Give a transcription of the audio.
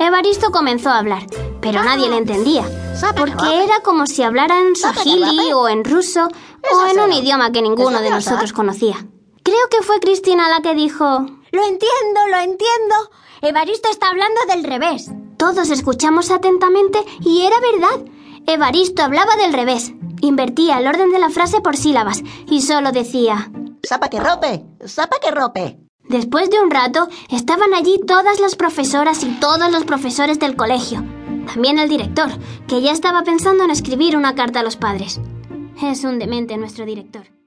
Evaristo comenzó a hablar, pero nadie le entendía, porque era como si hablara en swahili o en ruso o en un idioma que ninguno de nosotros conocía. Creo que fue Cristina la que dijo... Lo entiendo, lo entiendo. Evaristo está hablando del revés. Todos escuchamos atentamente y era verdad. Evaristo hablaba del revés. Invertía el orden de la frase por sílabas y solo decía... Zapa que rope, zapa que rope. Después de un rato, estaban allí todas las profesoras y todos los profesores del colegio. También el director, que ya estaba pensando en escribir una carta a los padres. Es un demente nuestro director.